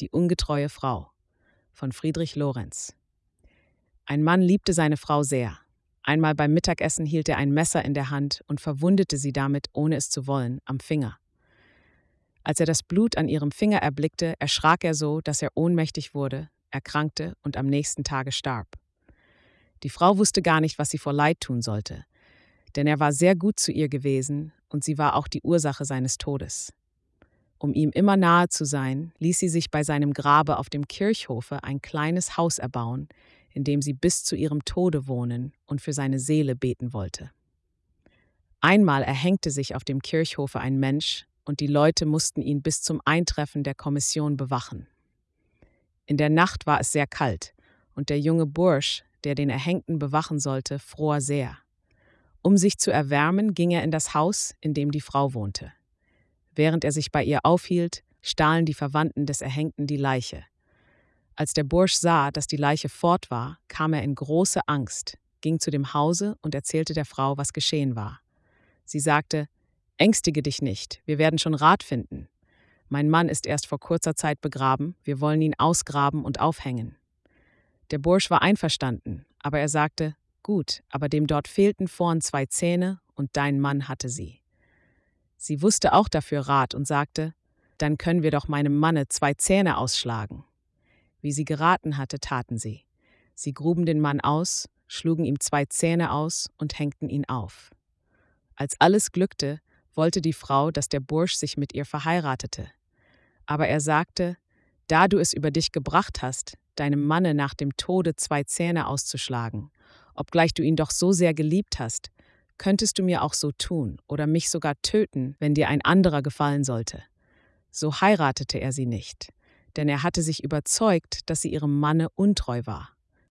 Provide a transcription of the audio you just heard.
Die ungetreue Frau von Friedrich Lorenz. Ein Mann liebte seine Frau sehr. Einmal beim Mittagessen hielt er ein Messer in der Hand und verwundete sie damit, ohne es zu wollen, am Finger. Als er das Blut an ihrem Finger erblickte, erschrak er so, dass er ohnmächtig wurde, erkrankte und am nächsten Tage starb. Die Frau wusste gar nicht, was sie vor Leid tun sollte, denn er war sehr gut zu ihr gewesen und sie war auch die Ursache seines Todes. Um ihm immer nahe zu sein, ließ sie sich bei seinem Grabe auf dem Kirchhofe ein kleines Haus erbauen, in dem sie bis zu ihrem Tode wohnen und für seine Seele beten wollte. Einmal erhängte sich auf dem Kirchhofe ein Mensch, und die Leute mussten ihn bis zum Eintreffen der Kommission bewachen. In der Nacht war es sehr kalt, und der junge Bursch, der den Erhängten bewachen sollte, fror sehr. Um sich zu erwärmen, ging er in das Haus, in dem die Frau wohnte. Während er sich bei ihr aufhielt, stahlen die Verwandten des Erhängten die Leiche. Als der Bursch sah, dass die Leiche fort war, kam er in große Angst, ging zu dem Hause und erzählte der Frau, was geschehen war. Sie sagte, Ängstige dich nicht, wir werden schon Rat finden. Mein Mann ist erst vor kurzer Zeit begraben, wir wollen ihn ausgraben und aufhängen. Der Bursch war einverstanden, aber er sagte, Gut, aber dem dort fehlten vorn zwei Zähne, und dein Mann hatte sie. Sie wusste auch dafür Rat und sagte, Dann können wir doch meinem Manne zwei Zähne ausschlagen. Wie sie geraten hatte, taten sie. Sie gruben den Mann aus, schlugen ihm zwei Zähne aus und hängten ihn auf. Als alles glückte, wollte die Frau, dass der Bursch sich mit ihr verheiratete. Aber er sagte, da du es über dich gebracht hast, deinem Manne nach dem Tode zwei Zähne auszuschlagen, obgleich du ihn doch so sehr geliebt hast, könntest du mir auch so tun oder mich sogar töten, wenn dir ein anderer gefallen sollte. So heiratete er sie nicht, denn er hatte sich überzeugt, dass sie ihrem Manne untreu war.